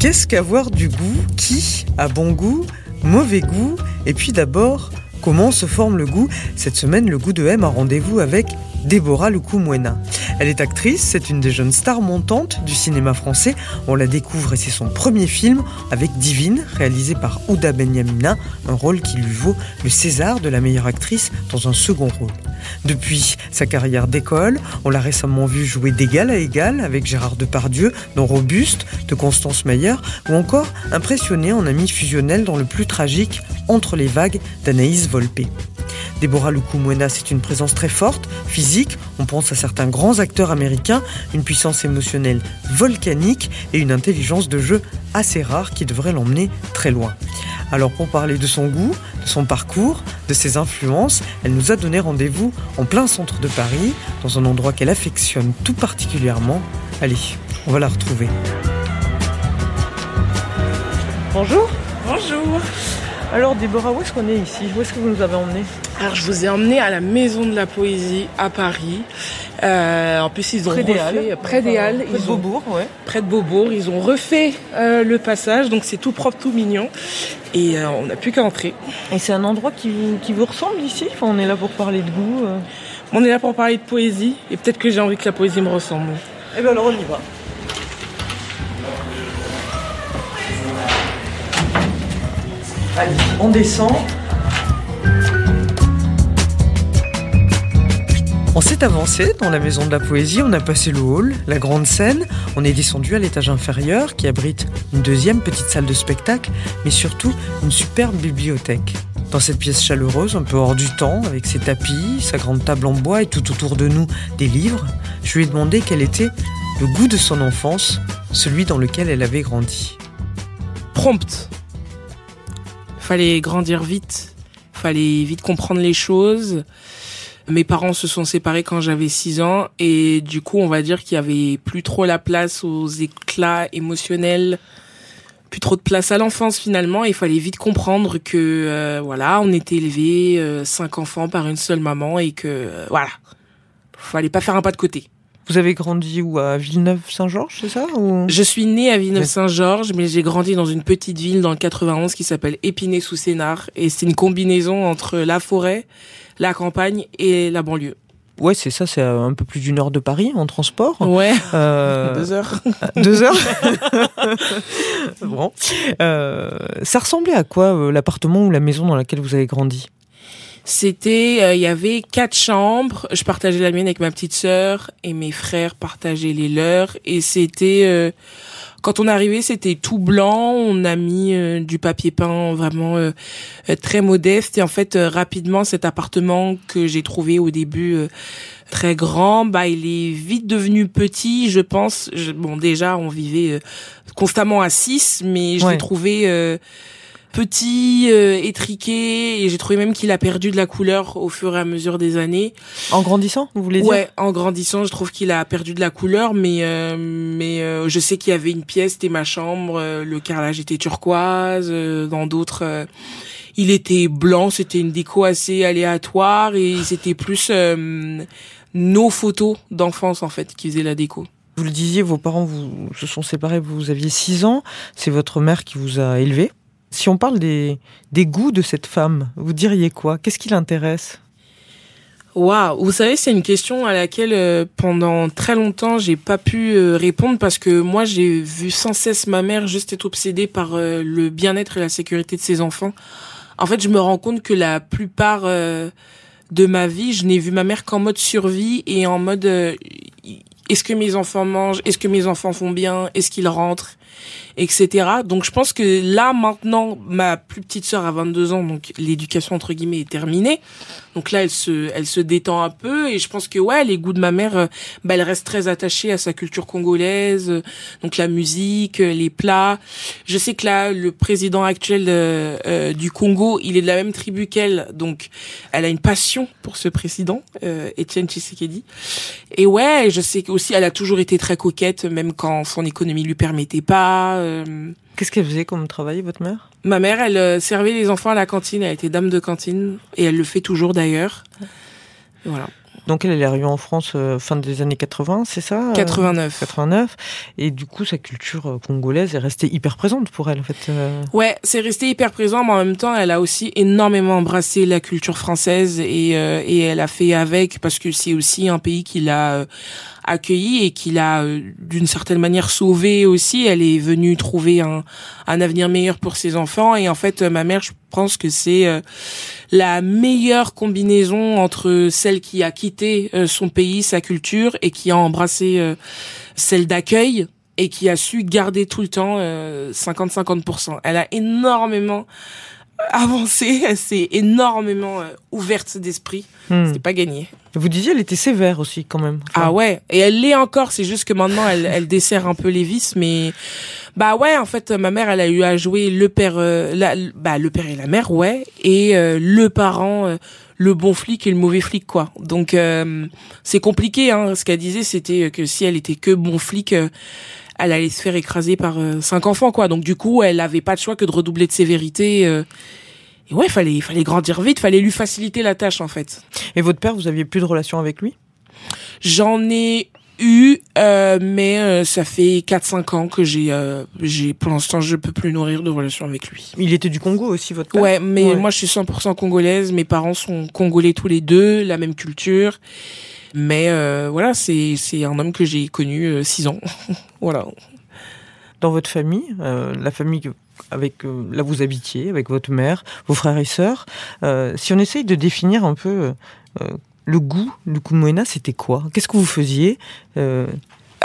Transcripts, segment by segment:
Qu'est-ce qu'avoir du goût Qui a bon goût Mauvais goût? Et puis d'abord, comment se forme le goût? Cette semaine, le goût de M a rendez-vous avec Déborah Lukumwena. Elle est actrice, c'est une des jeunes stars montantes du cinéma français. On la découvre et c'est son premier film avec Divine, réalisé par Ouda Benyamina, un rôle qui lui vaut le César de la meilleure actrice dans un second rôle. Depuis sa carrière d'école, on l'a récemment vue jouer d'égal à égal avec Gérard Depardieu dans Robuste de Constance Meyer ou encore impressionnée en amie fusionnelle dans le plus tragique Entre les vagues d'Anaïs Volpe. Déborah Lukumwena, c'est une présence très forte, physique, on pense à certains grands acteurs américains, une puissance émotionnelle volcanique et une intelligence de jeu assez rare qui devrait l'emmener très loin. Alors pour parler de son goût, de son parcours, de ses influences, elle nous a donné rendez-vous en plein centre de Paris, dans un endroit qu'elle affectionne tout particulièrement. Allez, on va la retrouver. Bonjour. Bonjour. Alors Déborah, où est-ce qu'on est ici? Où est-ce que vous nous avez emmenés? Alors je vous ai emmené à la Maison de la Poésie à Paris. Euh, en plus ils ont Près des refait Halles. près des Halles, Près de ont- Beaubourg, ouais. près de Beaubourg, ils ont refait euh, le passage, donc c'est tout propre, tout mignon, et euh, on n'a plus qu'à entrer. Et c'est un endroit qui vous, qui vous ressemble ici? Enfin, On est là pour parler de goût. On est là pour parler de poésie, et peut-être que j'ai envie que la poésie me ressemble. Eh bien alors on y va. Allez, on descend. On s'est avancé dans la maison de la poésie, on a passé le hall, la grande scène, on est descendu à l'étage inférieur qui abrite une deuxième petite salle de spectacle, mais surtout une superbe bibliothèque. Dans cette pièce chaleureuse, un peu hors du temps, avec ses tapis, sa grande table en bois et tout autour de nous des livres, je lui ai demandé quel était le goût de son enfance, celui dans lequel elle avait grandi. Prompt. Fallait grandir vite, fallait vite comprendre les choses. Mes parents se sont séparés quand j'avais 6 ans et du coup, on va dire qu'il y avait plus trop la place aux éclats émotionnels, plus trop de place à l'enfance finalement. Il fallait vite comprendre que euh, voilà, on était élevé euh, cinq enfants par une seule maman et que euh, voilà, fallait pas faire un pas de côté. Vous avez grandi où À Villeneuve-Saint-Georges, c'est ça ou... Je suis née à Villeneuve-Saint-Georges, mais j'ai grandi dans une petite ville dans le 91 qui s'appelle Épinay-sous-Sénard. Et c'est une combinaison entre la forêt, la campagne et la banlieue. Ouais, c'est ça, c'est euh, un peu plus du nord de Paris en transport. Ouais, Euh, deux heures. Deux heures Bon. Euh, ça ressemblait à quoi l'appartement ou la maison dans laquelle vous avez grandi? C'était, euh, il y avait quatre chambres. Je partageais la mienne avec ma petite sœur et mes frères partageaient les leurs. Et c'était, euh, quand on est arrivé, c'était tout blanc. On a mis euh, du papier peint vraiment très modeste. Et en fait, rapidement, cet appartement que j'ai trouvé au début euh, très grand, bah, il est vite devenu petit. Je pense. Je- bon, déjà, on vivait euh, constamment à six, mais je Ouais. l'ai trouvé. Petit, euh, étriqué, et j'ai trouvé même qu'il a perdu de la couleur au fur et à mesure des années. En grandissant, vous voulez dire? Ouais, en grandissant, je trouve qu'il a perdu de la couleur, mais euh, mais euh, je sais qu'il y avait une pièce, c'était ma chambre, euh, le carrelage était turquoise, euh, dans d'autres, euh, il était blanc, c'était une déco assez aléatoire et c'était plus euh, nos photos d'enfance en fait qui faisaient la déco. Vous le disiez, vos parents vous se sont séparés, vous aviez 6 ans, c'est votre mère qui vous a élevé. Si on parle des, des goûts de cette femme, vous diriez quoi? Qu'est-ce qui l'intéresse? Waouh, vous savez, c'est une question à laquelle euh, pendant très longtemps j'ai pas pu euh, répondre parce que moi j'ai vu sans cesse ma mère juste être obsédée par euh, le bien-être et la sécurité de ses enfants. En fait, je me rends compte que la plupart de ma vie, je n'ai vu ma mère qu'en mode survie et en mode est-ce que mes enfants mangent, est-ce que mes enfants font bien, est-ce qu'ils rentrent, etc. Donc je pense que là maintenant, ma plus petite sœur a 22 ans, donc l'éducation entre guillemets est terminée. Donc là, elle se, elle se détend un peu et je pense que ouais, les goûts de ma mère, euh, bah, elle reste très attachée à sa culture congolaise, euh, donc la musique, euh, les plats. Je sais que là, le président actuel euh, du Congo, il est de la même tribu qu'elle, donc elle a une passion pour ce président, euh, Etienne Tshisekedi. Et ouais, je sais aussi, elle a toujours été très coquette, même quand son économie lui permettait pas. euh, Qu'est-ce qu'elle faisait comme travail, votre mère? Ma mère, elle euh, servait les enfants à la cantine. Elle était dame de cantine et elle le fait toujours d'ailleurs. Voilà. Donc elle, est arrivée en France euh, fin des années 80, c'est ça? Euh, 89. 89. Et du coup, sa culture euh, congolaise est restée hyper présente pour elle, en fait. euh. Ouais, c'est resté hyper présent, mais en même temps, elle a aussi énormément embrassé la culture française et euh, et elle a fait avec parce que c'est aussi un pays qui l'a euh, accueilli et qui l'a euh, d'une certaine manière sauvé aussi. Elle est venue trouver un un avenir meilleur pour ses enfants et en fait, euh, ma mère, je pense que c'est euh, la meilleure combinaison entre celle qui a quitté son pays, sa culture et qui a embrassé celle d'accueil et qui a su garder tout le temps euh, 50-50%. Elle a énormément avancé, elle s'est énormément euh, ouverte d'esprit. Hmm. C'était pas gagné. Vous disiez, elle était sévère aussi, quand même. Enfin, Ah ouais, et elle l'est encore, c'est juste que maintenant elle, elle dessert un peu les vis, mais bah ouais, en fait, ma mère, elle a eu à jouer le père, euh, la, bah le père et la mère, ouais, et euh, le parent, euh, le bon flic et le mauvais flic, quoi. Donc euh, c'est compliqué, hein. Ce qu'elle disait, c'était que si elle était que bon flic. Elle allait se faire écraser par euh, cinq enfants, quoi. Donc du coup, elle avait pas de choix que de redoubler de sévérité. euh. et ouais, fallait, fallait grandir vite, fallait lui faciliter la tâche, en fait. Et votre père, vous aviez plus de relation avec lui? J'en ai eu, euh, mais euh, ça fait 4-5 ans que j'ai, euh, j'ai, pour l'instant, je peux plus nourrir de relation avec lui. Il était du Congo aussi, votre père? Ouais, mais Ouais. moi, je suis 100% congolaise. Mes parents sont congolais tous les deux, la même culture. Mais euh, voilà, c'est un homme que j'ai connu 6 ans. voilà. Dans votre famille, euh, la famille avec euh, là vous habitiez, avec votre mère, vos frères et sœurs, euh, si on essaye de définir un peu euh, le goût du kumwena, c'était quoi? Qu'est-ce que vous faisiez? Euh,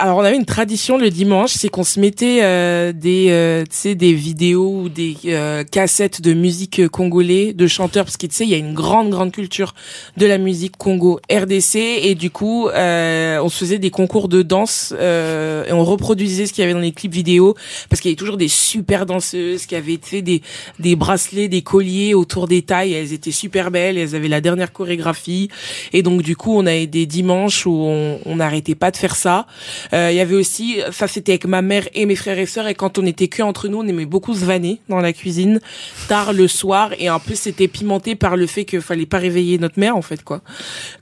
Alors on avait une tradition le dimanche, c'est qu'on se mettait euh, des euh, tu sais des vidéos ou des euh, cassettes de musique congolais de chanteurs parce que tu sais il y a une grande grande culture de la musique Congo RDC et du coup euh, on se faisait des concours de danse euh, et on reproduisait ce qu'il y avait dans les clips vidéo parce qu'il y avait toujours des super danseuses qui avaient fait des des bracelets, des colliers autour des tailles, elles étaient super belles, elles avaient la dernière chorégraphie et donc du coup on avait des dimanches où on on n'arrêtait pas de faire ça. Euh, Il y avait aussi, ça c'était avec ma mère et mes frères et sœurs, et quand on était que entre nous, on aimait beaucoup se vanner dans la cuisine, tard le soir, et en plus c'était pimenté par le fait qu'il fallait pas réveiller notre mère, en fait, quoi.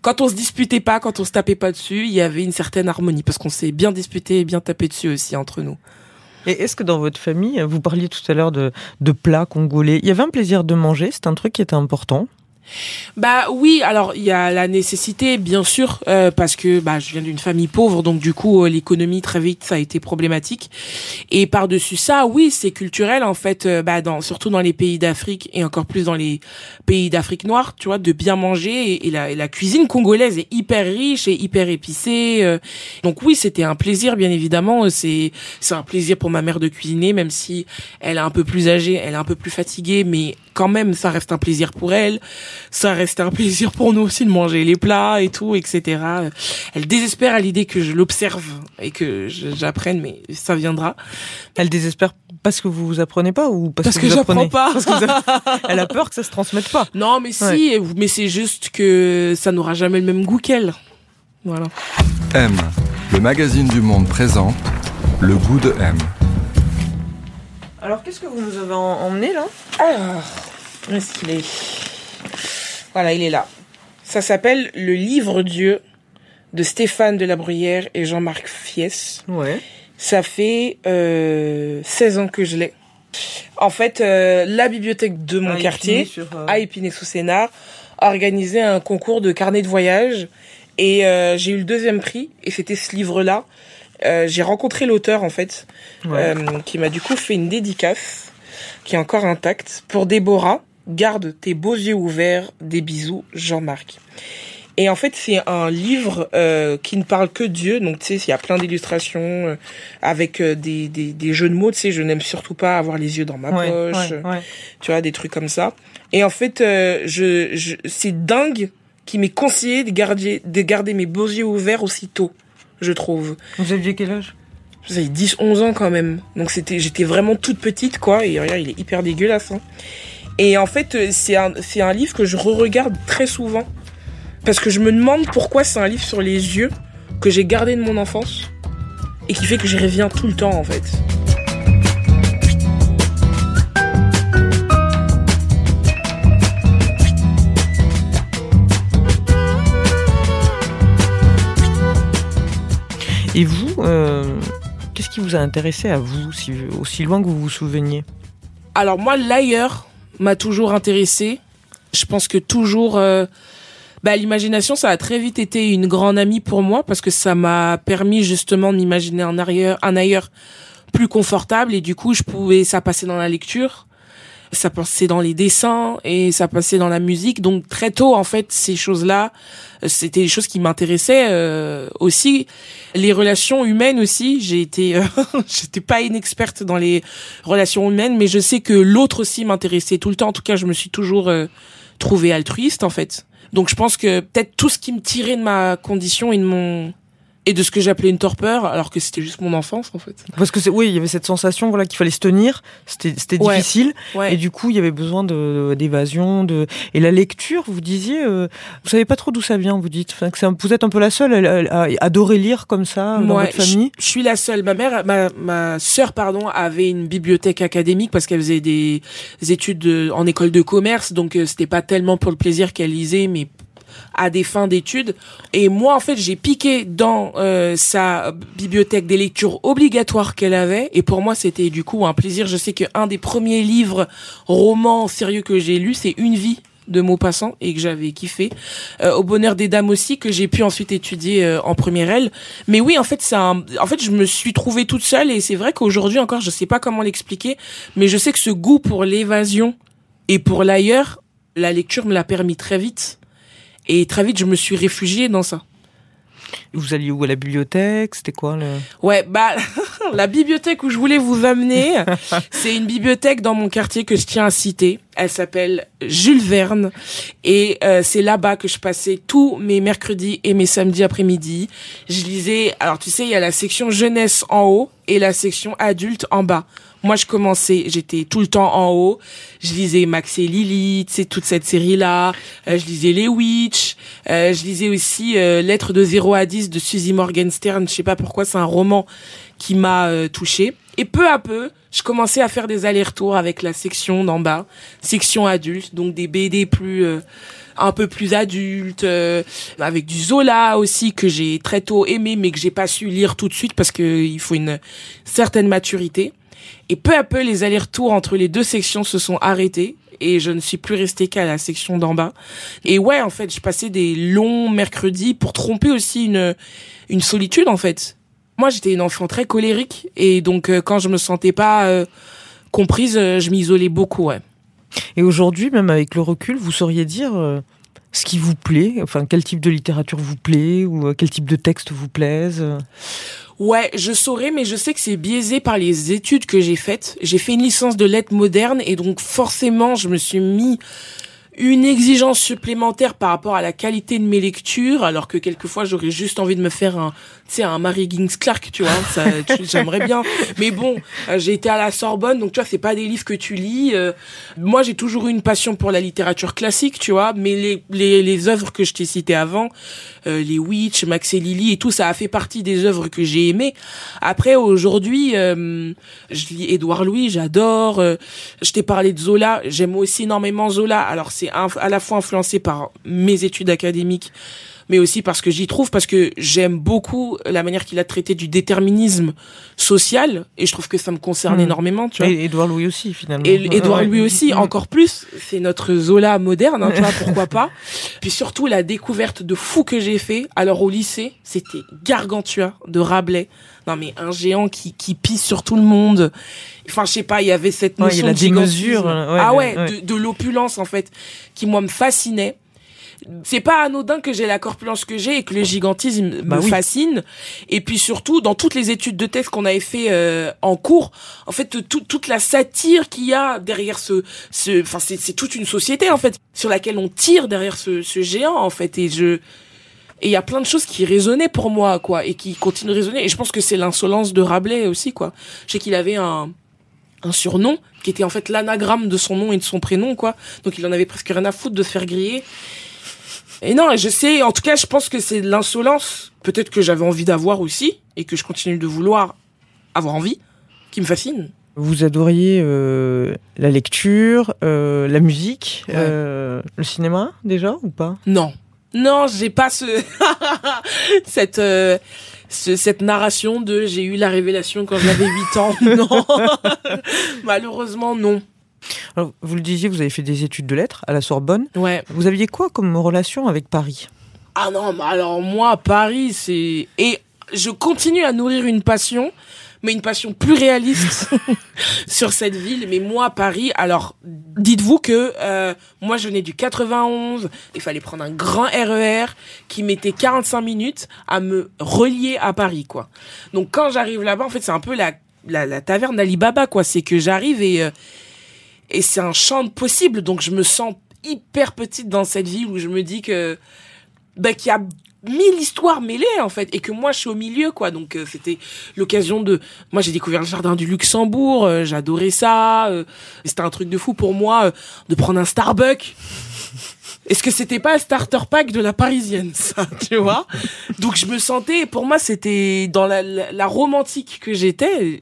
Quand on se disputait pas, quand on se tapait pas dessus, il y avait une certaine harmonie, parce qu'on s'est bien disputé et bien tapé dessus aussi entre nous. Et est-ce que dans votre famille, vous parliez tout à l'heure de, de plats congolais, il y avait un plaisir de manger, c'est un truc qui était important Bah oui, alors il y a la nécessité, bien sûr, euh, parce que bah, je viens d'une famille pauvre, donc du coup euh, l'économie très vite ça a été problématique. Et par dessus ça, oui, c'est culturel en fait, euh, bah, dans, surtout dans les pays d'Afrique et encore plus dans les pays d'Afrique noire, tu vois, de bien manger. Et, et la, et la cuisine congolaise est hyper riche et hyper épicée. euh. donc oui, c'était un plaisir, bien évidemment. C'est c'est un plaisir pour ma mère de cuisiner, même si elle est un peu plus âgée, elle est un peu plus fatiguée, mais quand même, ça reste un plaisir pour elle ça reste un plaisir pour nous aussi de manger les plats et tout, etc. Elle désespère à l'idée que je l'observe et que j'apprenne, mais ça viendra. Elle désespère parce que vous vous apprenez pas ou parce, Parce que, que vous apprenez j'apprends pas. Parce que vous Elle a peur que ça se transmette pas. Non, mais si, mais c'est juste que ça n'aura jamais le même goût qu'elle. Voilà. M, le magazine du monde présente le goût de M. Alors qu'est-ce que vous nous avez en- emmené là? Alors, où est-ce qu'il est? Voilà, il est là. Ça s'appelle Le Livre Dieu de Stéphane de la Bruyère et Jean-Marc Fies. Ouais. Ça fait euh, 16 ans que je l'ai. En fait, euh, la bibliothèque de mon Ah, quartier, sur, euh, à Épinay-sous-Sénard, a organisé un concours de carnet de voyage. Et euh, j'ai eu le deuxième prix, et c'était ce livre-là. Euh, j'ai rencontré l'auteur, en fait, Ouais. euh, qui m'a du coup fait une dédicace, qui est encore intacte, pour Déborah. Garde tes beaux yeux ouverts, des bisous, Jean-Marc. Et en fait, c'est un livre euh, qui ne parle que Dieu. Donc, tu sais, il y a plein d'illustrations euh, avec euh, des, des, des, jeux de mots. Tu sais, je n'aime surtout pas avoir les yeux dans ma Ouais, poche. ouais, ouais. Tu vois, des trucs comme ça. Et en fait, euh, je, je c'est dingue qui m'est conseillé de garder, de garder mes beaux yeux ouverts aussitôt, je trouve. Vous aviez quel âge? J'avais 10, 11 ans quand même. Donc c'était, j'étais vraiment toute petite, quoi. Et regarde, il est hyper dégueulasse. Hein. Et en fait, euh, c'est un, c'est un livre que je re-regarde très souvent. Parce que je me demande pourquoi c'est un livre sur les yeux que j'ai gardé de mon enfance. Et qui fait que j'y reviens tout le temps, en fait. Et vous, euh, qu'est-ce qui vous a intéressé à vous, si, aussi loin que vous vous souveniez? Alors moi, l'ailleurs m'a toujours intéressé. Je pense que toujours, euh, bah, l'imagination, ça a très vite été une grande amie pour moi parce que ça m'a permis justement d'imaginer un ailleurs, un ailleurs plus confortable et du coup, je pouvais, ça passait dans la lecture, ça passait dans les dessins et ça passait dans la musique. Donc très tôt, en fait, ces choses-là, euh, c'était des choses qui m'intéressaient euh, aussi. Les relations humaines aussi. J'ai été, euh, j'étais pas une experte dans les relations humaines, mais je sais que l'autre aussi m'intéressait tout le temps. En tout cas, je me suis toujours euh, trouvée altruiste en fait. Donc je pense que peut-être tout ce qui me tirait de ma condition et de mon et de ce que j'appelais une torpeur, alors que c'était juste mon enfance en fait. Parce que c'est, oui, il y avait cette sensation, voilà, qu'il fallait se tenir. C'était, c'était Ouais. difficile. Ouais. Et du coup, il y avait besoin de, d'évasion, de, et la lecture, vous disiez, euh, vous savez pas trop d'où ça vient, vous dites. Enfin, que c'est vous êtes un peu la seule à, à- à adorer lire comme ça dans Ouais, votre famille. Je, je suis la seule. Ma mère, ma, ma sœur, pardon, avait une bibliothèque académique parce qu'elle faisait des études de- en école de commerce, donc euh, c'était pas tellement pour le plaisir qu'elle lisait, mais à des fins d'études. Et moi, en fait, j'ai piqué dans euh, sa bibliothèque des lectures obligatoires qu'elle avait. Et pour moi, c'était du coup un plaisir. Je sais qu'un des premiers livres romans sérieux que j'ai lu, c'est Une vie de Maupassant et que j'avais kiffé. Euh, au bonheur des dames aussi que j'ai pu ensuite étudier euh, en première L. Mais oui, en fait, c'est en fait, je me suis trouvée toute seule et c'est vrai qu'aujourd'hui encore, je sais pas comment l'expliquer, mais je sais que ce goût pour l'évasion et pour l'ailleurs, la lecture me l'a permis très vite. Et très vite, je me suis réfugiée dans ça. Vous alliez où à la bibliothèque? C'était quoi le... Ouais, bah la bibliothèque où je voulais vous amener, c'est une bibliothèque dans mon quartier que je tiens à citer. Elle s'appelle Jules Verne et euh, c'est là-bas que je passais tous mes mercredis et mes samedis après-midi. Je lisais, alors tu sais, il y a la section jeunesse en haut et la section adulte en bas. Moi, je commençais, j'étais tout le temps en haut. Je lisais Max et Lily, sais, toute cette série-là. Euh, je lisais Les Witch. Euh, je lisais aussi euh, Lettres de 0 à 10 de Suzy Morgenstern. Je sais pas pourquoi, c'est un roman qui m'a euh, touchée. Et peu à peu, je commençais à faire des allers-retours avec la section d'en bas, section adulte, donc des BD plus... euh, un peu plus adultes, euh, avec du Zola aussi que j'ai très tôt aimé mais que j'ai pas su lire tout de suite parce que il faut une certaine maturité. Et peu à peu, les allers-retours entre les deux sections se sont arrêtés et je ne suis plus restée qu'à la section d'en bas. Et ouais, en fait, je passais des longs mercredis pour tromper aussi une, une solitude, en fait. Moi, j'étais une enfant très colérique et donc euh, quand je me sentais pas euh, comprise, euh, je m'isolais beaucoup, ouais. Et aujourd'hui, même avec le recul, vous sauriez dire ce qui vous plaît? Enfin, quel type de littérature vous plaît Ou quel type de texte vous plaise? Ouais, je saurais, mais je sais que c'est biaisé par les études que j'ai faites. J'ai fait une licence de lettres modernes et donc forcément, je me suis mis une exigence supplémentaire par rapport à la qualité de mes lectures, alors que quelquefois j'aurais juste envie de me faire un, sais, un Mary Gings Clark, tu vois, ça, j'aimerais bien. Mais bon, euh, j'ai été à la Sorbonne, donc tu vois, c'est pas des livres que tu lis. euh, moi, j'ai toujours eu une passion pour la littérature classique, tu vois, mais les, les, les œuvres que je t'ai citées avant, euh, les Witch, Max et Lily et tout, ça a fait partie des œuvres que j'ai aimées. Après, aujourd'hui, euh, je lis Édouard Louis, j'adore. euh, je t'ai parlé de Zola, j'aime aussi énormément Zola. Alors, c'est à la fois influencé par mes études académiques, mais aussi parce que j'y trouve, parce que j'aime beaucoup la manière qu'il a traité du déterminisme social, et je trouve que ça me concerne Mm. énormément, tu vois. Et Édouard Louis aussi, finalement. Et Édouard Ouais. lui aussi, encore plus, c'est notre Zola moderne, hein, tu vois, pourquoi pas. Puis surtout, la découverte de fou que j'ai fait, alors au lycée, c'était Gargantua de Rabelais. Non mais un géant qui, qui pisse sur tout le monde. Enfin, je sais pas, il y avait cette Ouais, il y notion a la de gigantisme. démesure, ouais, ah ouais, ouais, ouais. De, de l'opulence en fait, qui moi me fascinait. C'est pas anodin que j'ai la corpulence que j'ai et que le gigantisme Bah me oui. fascine. Et puis surtout, dans toutes les études de texte qu'on avait fait euh, en cours, en fait, tout- toute la satire qu'il y a derrière ce, ce, enfin, c'est c'est toute une société en fait sur laquelle on tire derrière ce, ce géant en fait. Et je, et il y a plein de choses qui résonnaient pour moi quoi et qui continuent de résonner. Et je pense que c'est l'insolence de Rabelais aussi quoi. Je sais qu'il avait un un surnom qui était en fait l'anagramme de son nom et de son prénom quoi. Donc il en avait presque rien à foutre de se faire griller. Et non, je sais, en tout cas, je pense que c'est de l'insolence, peut-être que j'avais envie d'avoir aussi, et que je continue de vouloir avoir envie, qui me fascine. Vous adoriez euh, la lecture, euh, la musique, Ouais. euh, le cinéma déjà ou pas? Non. Non, j'ai pas ce cette euh, ce- cette narration de j'ai eu la révélation quand j'avais 8 ans. Non. Malheureusement non. Alors, Vous le disiez, vous avez fait des études de lettres à la Sorbonne. Ouais. Vous aviez quoi comme relation avec Paris? Ah non, mais alors moi Paris c'est et je continue à nourrir une passion mais une passion plus réaliste sur cette ville. Mais moi, Paris, alors dites-vous que euh, moi, je venais du 91. Il fallait prendre un grand RER qui mettait 45 minutes à me relier à Paris, quoi. Donc quand j'arrive là-bas, en fait, c'est un peu la, la, la taverne d'Alibaba, quoi. C'est que j'arrive et, euh, et c'est un champ de possible. Donc je me sens hyper petite dans cette ville où je me dis que bah, qu'il y a mille histoires mêlées en fait et que moi je suis au milieu quoi donc euh, c'était l'occasion de moi j'ai découvert le jardin du Luxembourg euh, j'adorais ça euh, c'était un truc de fou pour moi euh, de prendre un Starbucks est-ce que c'était pas un starter pack de la parisienne ça tu vois? Donc je me sentais pour moi c'était dans la, la romantique que j'étais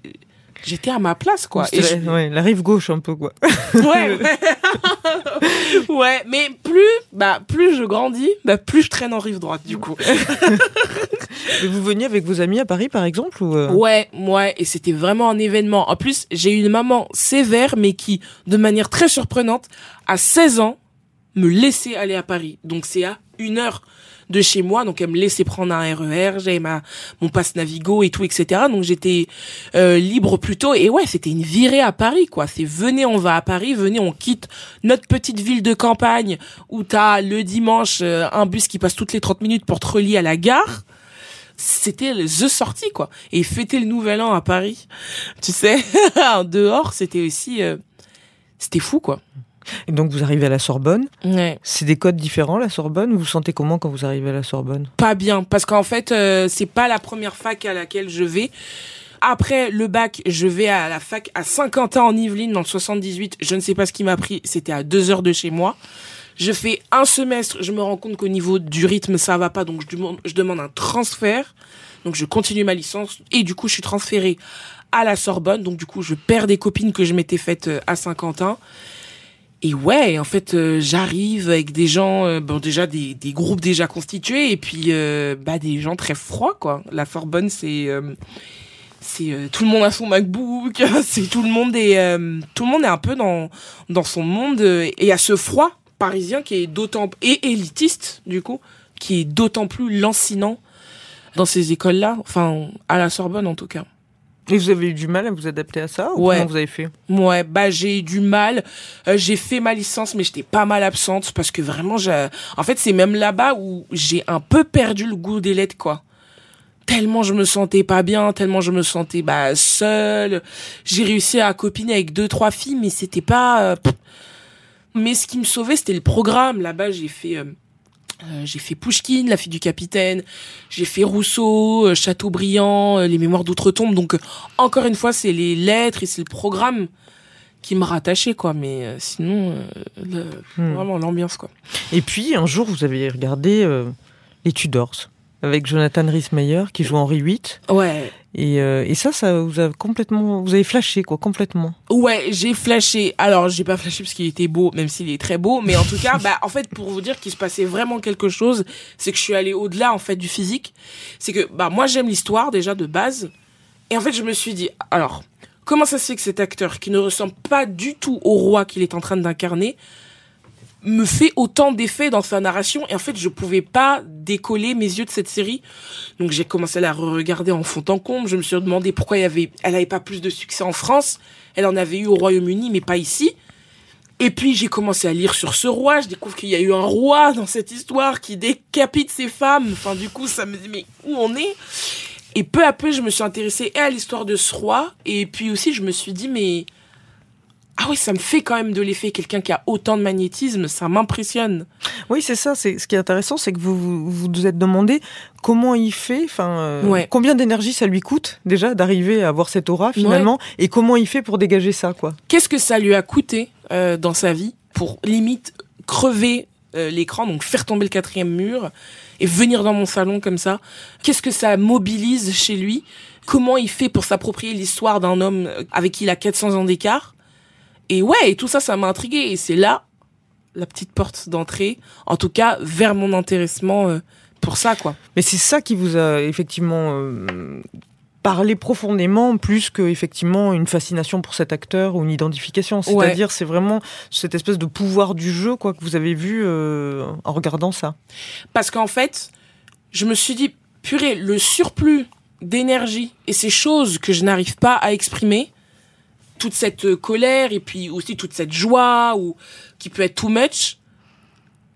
j'étais à ma place quoi et C'était je- la, ouais, la rive gauche un peu quoi. ouais, ouais. mais plus, bah, plus je grandis, bah, plus je traîne en rive droite, du coup. Vous veniez avec vos amis à Paris par exemple ou euh, Ouais, ouais, et c'était vraiment un événement. En plus, j'ai eu une maman sévère, mais qui, de manière très surprenante, à 16 ans, me laissait aller à Paris. Donc c'est à une heure de chez moi, donc elle me laissait prendre un RER, j'avais ma mon passe Navigo et tout, etc. Donc j'étais euh, libre plutôt. Et ouais, c'était une virée à Paris, quoi. C'est venez, on va à Paris, venez, on quitte notre petite ville de campagne où t'as le dimanche euh, un bus qui passe toutes les 30 minutes pour te relier à la gare. C'était the sortie, quoi. Et fêter le nouvel an à Paris, tu sais, en dehors, c'était aussi... euh, c'était fou, quoi. Et donc vous arrivez à la Sorbonne. Ouais. C'est des codes différents la Sorbonne. Vous vous sentez comment quand vous arrivez à la Sorbonne? Pas bien parce qu'en fait euh, c'est pas la première fac à laquelle je vais. Après le bac, je vais à la fac à Saint-Quentin en Yvelines dans le 78. Je ne sais pas ce qui m'a pris, c'était à deux heures de chez moi. Je fais un semestre, je me rends compte qu'au niveau du rythme ça va pas, donc je demande, je demande un transfert. Donc je continue ma licence et du coup je suis transférée à la Sorbonne. Donc du coup je perds des copines que je m'étais faites euh, à Saint-Quentin. Et ouais, en fait, euh, j'arrive avec des gens, euh, bon déjà des, des groupes déjà constitués, et puis euh, bah des gens très froids quoi. La Sorbonne, c'est c'est tout le monde a son MacBook, c'est tout le monde est tout le monde est un peu dans dans son monde et a ce froid parisien qui est d'autant et élitiste du coup, qui est d'autant plus lancinant dans ces écoles-là, enfin à la Sorbonne en tout cas. Et vous avez eu du mal à vous adapter à ça ou Ouais. Comment vous avez fait? Ouais, bah j'ai eu du mal. Euh, j'ai fait ma licence, mais j'étais pas mal absente parce que vraiment, j'ai... en fait, c'est même là-bas où j'ai un peu perdu le goût des lettres, quoi. Tellement je me sentais pas bien, tellement je me sentais bah seule. J'ai réussi à copiner avec deux trois filles, mais c'était pas. euh. Mais ce qui me sauvait, c'était le programme. Là-bas, j'ai fait. euh, euh, j'ai fait Pouchkine, La fille du capitaine, j'ai fait Rousseau, euh, Chateaubriand, euh, Les mémoires d'outre-tombe. Donc, euh, encore une fois, c'est les lettres et c'est le programme qui me rattachait, quoi. Mais euh, sinon, euh, le- Hmm. vraiment l'ambiance, quoi. Et puis un jour vous avez regardé euh, les Tudors avec Jonathan Rhys-Meyer qui joue Henri VIII Ouais, et, euh, et ça ça vous a complètement vous avez flashé quoi complètement. ouais, j'ai flashé. Alors, j'ai pas flashé parce qu'il était beau, même s'il est très beau. Mais en tout cas, bah, en fait, pour vous dire qu'il se passait vraiment quelque chose, c'est que je suis allée au-delà, en fait, du physique. C'est que, bah, moi, j'aime l'histoire, déjà, de base. Et en fait, je me suis dit, alors, comment ça se fait que cet acteur, qui ne ressemble pas du tout au roi qu'il est en train d'incarner, me fait autant d'effets dans sa narration et en fait je pouvais pas décoller mes yeux de cette série. Donc j'ai commencé à la regarder en fond en comble. Je me suis demandé pourquoi il y avait elle avait pas plus de succès en France. Elle en avait eu au Royaume-Uni mais pas ici. Et puis j'ai commencé à lire sur ce roi, je découvre qu'il y a eu un roi dans cette histoire qui décapite ses femmes. Enfin du coup ça me dit mais où on est? Et peu à peu je me suis intéressée à l'histoire de ce roi. Et puis aussi je me suis dit mais ah oui, ça me fait quand même de l'effet. Quelqu'un qui a autant de magnétisme, ça m'impressionne. Oui, c'est ça. C'est ce qui est intéressant, c'est que vous, vous vous êtes demandé comment il fait, enfin, euh, Ouais. combien d'énergie ça lui coûte déjà d'arriver à avoir cette aura finalement, et comment il fait pour dégager ça, quoi. Qu'est-ce que ça lui a coûté euh, dans sa vie pour limite crever euh, l'écran, donc faire tomber le quatrième mur et venir dans mon salon comme ça? Qu'est-ce que ça mobilise chez lui? Comment il fait pour s'approprier l'histoire d'un homme avec qui il a 400 ans d'écart? Et ouais, et tout ça, ça m'a intrigué. Et c'est là la petite porte d'entrée, en tout cas vers mon intéressement euh, pour ça, quoi. Mais c'est ça qui vous a effectivement euh, parlé profondément, plus que effectivement une fascination pour cet acteur ou une identification. Ouais. C'est-à-dire, c'est vraiment cette espèce de pouvoir du jeu, quoi, que vous avez vu euh, en regardant ça. Parce qu'en fait, je me suis dit, purée, le surplus d'énergie et ces choses que je n'arrive pas à exprimer, toute cette euh, colère et puis aussi toute cette joie ou qui peut être too much,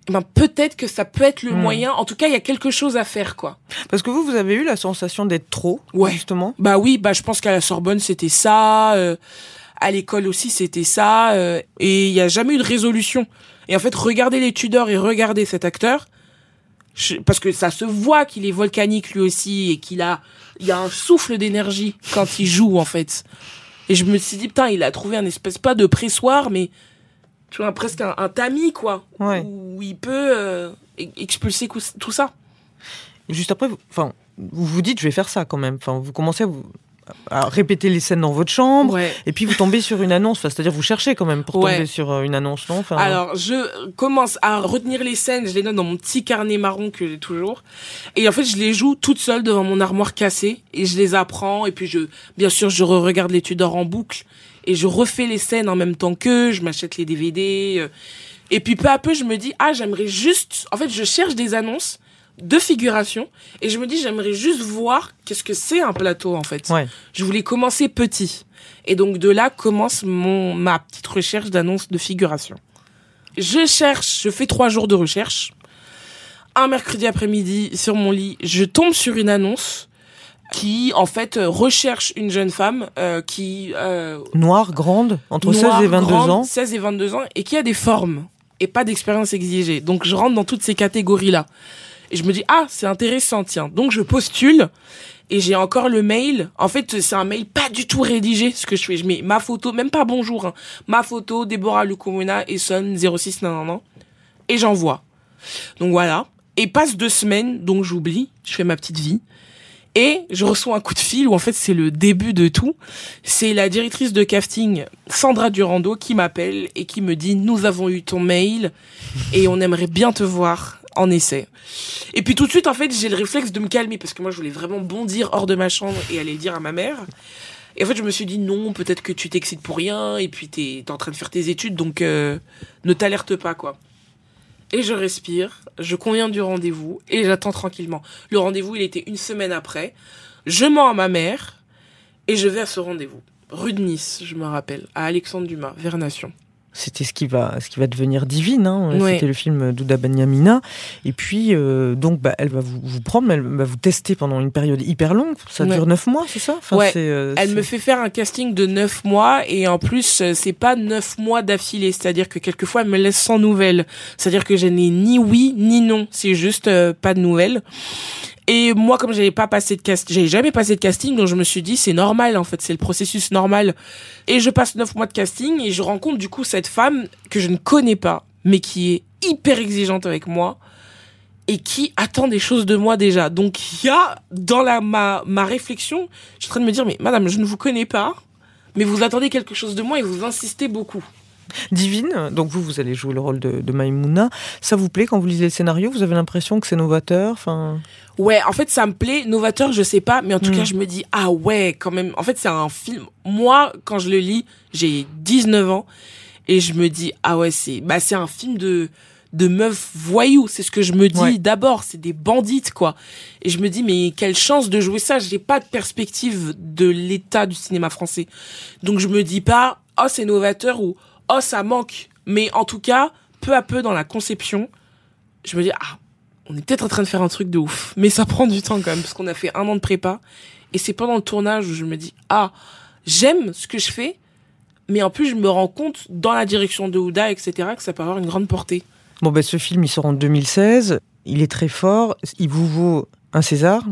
eh ben peut-être que ça peut être le Hmm. moyen. En tout cas, il y a quelque chose à faire, quoi. Parce que vous, vous avez eu la sensation d'être trop, Ouais. justement? Bah oui, bah je pense qu'à la Sorbonne c'était ça, euh, à l'école aussi c'était ça, euh, et il y a jamais eu de résolution. Et en fait, regardez les Tudors et regardez cet acteur, je- parce que ça se voit qu'il est volcanique lui aussi et qu'il a, il y a un souffle d'énergie quand il joue en fait. Et je me suis dit putain, il a trouvé un espèce pas de pressoir, mais tu vois presque un, un tamis quoi, Ouais. où il peut euh, e- expulser tout ça. Juste après, vous, enfin, vous vous dites, je vais faire ça quand même. Enfin, vous commencez à, vous, répéter les scènes dans votre chambre. Ouais. Et puis vous tombez sur une annonce, Enfin, c'est-à-dire vous cherchez quand même pour Ouais. tomber sur euh, une annonce, non? Enfin, Alors, je commence à retenir les scènes, je les note dans mon petit carnet marron que j'ai toujours. Et en fait, je les joue toute seule devant mon armoire cassée et je les apprends. Et puis, je, bien sûr, je regarde les Tudors en boucle et je refais les scènes en même temps qu'eux. Je m'achète les DVD. euh. Et puis, peu à peu, je me dis, ah, j'aimerais juste, en fait, je cherche des annonces de figuration et je me dis, j'aimerais juste voir qu'est-ce que c'est un plateau, en fait. Ouais. Je voulais commencer petit. Et donc de là commence mon ma petite recherche d'annonces de figuration. Je cherche, je fais trois jours de recherche. Un mercredi après-midi, sur mon lit, je tombe sur une annonce qui, en fait, euh, recherche une jeune femme euh, qui... Euh, Noire, grande, entre noire, 16 et 22 grande, ans. 16 et 22 ans, et qui a des formes et pas d'expérience exigée. Donc je rentre dans toutes ces catégories-là. Et je me dis, ah, c'est intéressant, tiens. Donc je postule, et j'ai encore le mail. En fait, c'est un mail pas du tout rédigé, ce que je fais. Je mets ma photo, même pas bonjour, hein. ma photo, Déborah Lucomona, Essonne, 06 nan, nan, nan, et j'envoie. Donc voilà. Et passe deux semaines, donc j'oublie, je fais ma petite vie. Et je reçois un coup de fil où en fait c'est le début de tout. C'est la directrice de casting, Sandra Durando, qui m'appelle et qui me dit nous avons eu ton mail et on aimerait bien te voir en essai. Et puis tout de suite en fait j'ai le réflexe de me calmer parce que moi je voulais vraiment bondir hors de ma chambre et aller le dire à ma mère. Et en fait je me suis dit non peut-être que tu t'excites pour rien et puis t'es es en train de faire tes études donc euh, ne t'alerte pas quoi. Et je respire, je conviens du rendez-vous et j'attends tranquillement. Le rendez-vous, il était une semaine après. Je mens à ma mère et je vais à ce rendez-vous. Rue de Nice, je me rappelle, à Alexandre Dumas, vers Nation. C'était ce qui va, ce qui va devenir divine. Hein. Ouais. C'était le film d'Ouda Benyamina. Et puis, euh, donc, bah, elle va vous, vous prendre, elle va vous tester pendant une période hyper longue. Ça dure neuf mois, c'est ça? Enfin, Ouais. euh, Elle me fait faire un casting de neuf mois et en plus, euh, c'est pas neuf mois d'affilée. C'est-à-dire que quelquefois, elle me laisse sans nouvelles. C'est-à-dire que je n'ai ni oui ni non. C'est juste euh, pas de nouvelles. Et moi, comme j'avais pas passé de casting, j'avais jamais passé de casting, donc je me suis dit c'est normal en fait, c'est le processus normal. Et je passe neuf mois de casting et je rencontre du coup cette femme que je ne connais pas, mais qui est hyper exigeante avec moi et qui attend des choses de moi déjà. Donc il y a dans la ma ma réflexion, je suis en train de me dire mais madame, je ne vous connais pas, mais vous attendez quelque chose de moi et vous insistez beaucoup. Divine, donc vous, vous allez jouer le rôle de, de Maïmouna. Ça vous plaît quand vous lisez le scénario? Vous avez l'impression que c'est novateur? Enfin... Ouais, en fait, ça me plaît. Novateur, je sais pas, mais en tout Mm. cas, je me dis, ah ouais, quand même. En fait, c'est un film. Moi, quand je le lis, j'ai 19 ans et je me dis, ah ouais, c'est, bah, un film de, de meufs voyous. C'est ce que je me dis Ouais. d'abord. C'est des bandites, quoi. Et je me dis, mais quelle chance de jouer ça. J'ai pas de perspective de l'état du cinéma français. Donc, je me dis pas, oh, c'est novateur ou, oh, ça manque Mais en tout cas, peu à peu dans la conception, je me dis, ah, on est peut-être en train de faire un truc de ouf. Mais ça prend du temps quand même, parce qu'on a fait un an de prépa. Et c'est pendant le tournage où je me dis, ah, j'aime ce que je fais, mais en plus, je me rends compte, dans la direction de Ouda, etc., que ça peut avoir une grande portée. Bon, ben, ce film, il sort en 2016. Il est très fort. Il vous vaut un César,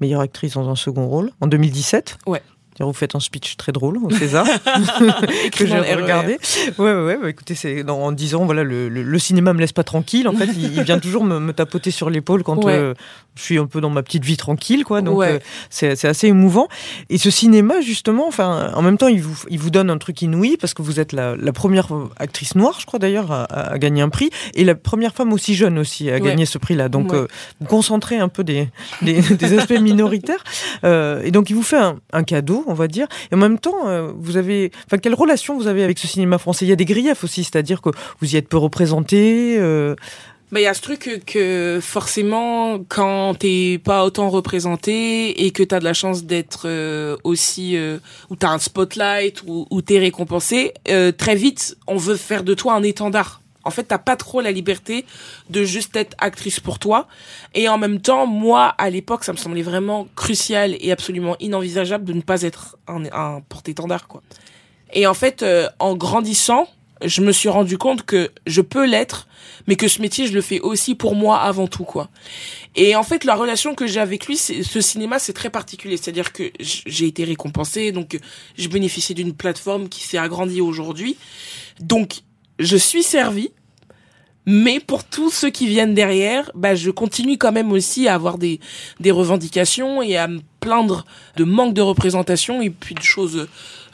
meilleure actrice dans un second rôle, en 2017. Ouais. Vous faites un speech très drôle au César que j'ai E regardé. Ouais, ouais, ouais. Bah, écoutez, c'est en disant voilà le, le, le, cinéma me laisse pas tranquille. En fait, il, il vient toujours me, me, tapoter sur l'épaule quand Ouais. euh, je suis un peu dans ma petite vie tranquille, quoi. Donc Ouais. euh, c'est assez émouvant. Et ce cinéma, justement, enfin, en même temps, il vous il vous donne un truc inouï parce que vous êtes la, la première actrice noire, je crois d'ailleurs, à, à gagner un prix et la première femme aussi jeune aussi à Ouais. gagner ce prix-là. Donc Ouais. euh, vous concentrez un peu des, des, des aspects minoritaires. Euh, et donc, il vous fait un, un cadeau, on va dire. Et en même temps, vous avez. Enfin, quelle relation vous avez avec ce cinéma français? Il y a des griefs aussi, c'est-à-dire que vous y êtes peu représenté. Euh, Bah, il y a ce truc que, forcément, quand t'es pas autant représenté et que t'as de la chance d'être euh, aussi, euh, ou t'as un spotlight, ou, ou t'es récompensé, euh, très vite, on veut faire de toi un étendard. En fait, t'as pas trop la liberté de juste être actrice pour toi. Et en même temps, moi, à l'époque, ça me semblait vraiment crucial et absolument inenvisageable de ne pas être un, un porte-étendard, quoi. Et en fait, euh, en grandissant, je me suis rendu compte que je peux l'être, mais que ce métier, je le fais aussi pour moi avant tout, quoi. Et en fait, la relation que j'ai avec lui, ce cinéma, c'est très particulier. C'est-à-dire que j'ai été récompensé, donc je bénéficie d'une plateforme qui s'est agrandie aujourd'hui. Donc, je suis servi. Mais pour tous ceux qui viennent derrière, bah, je continue quand même aussi à avoir des, des revendications et à me plaindre de manque de représentation et puis de choses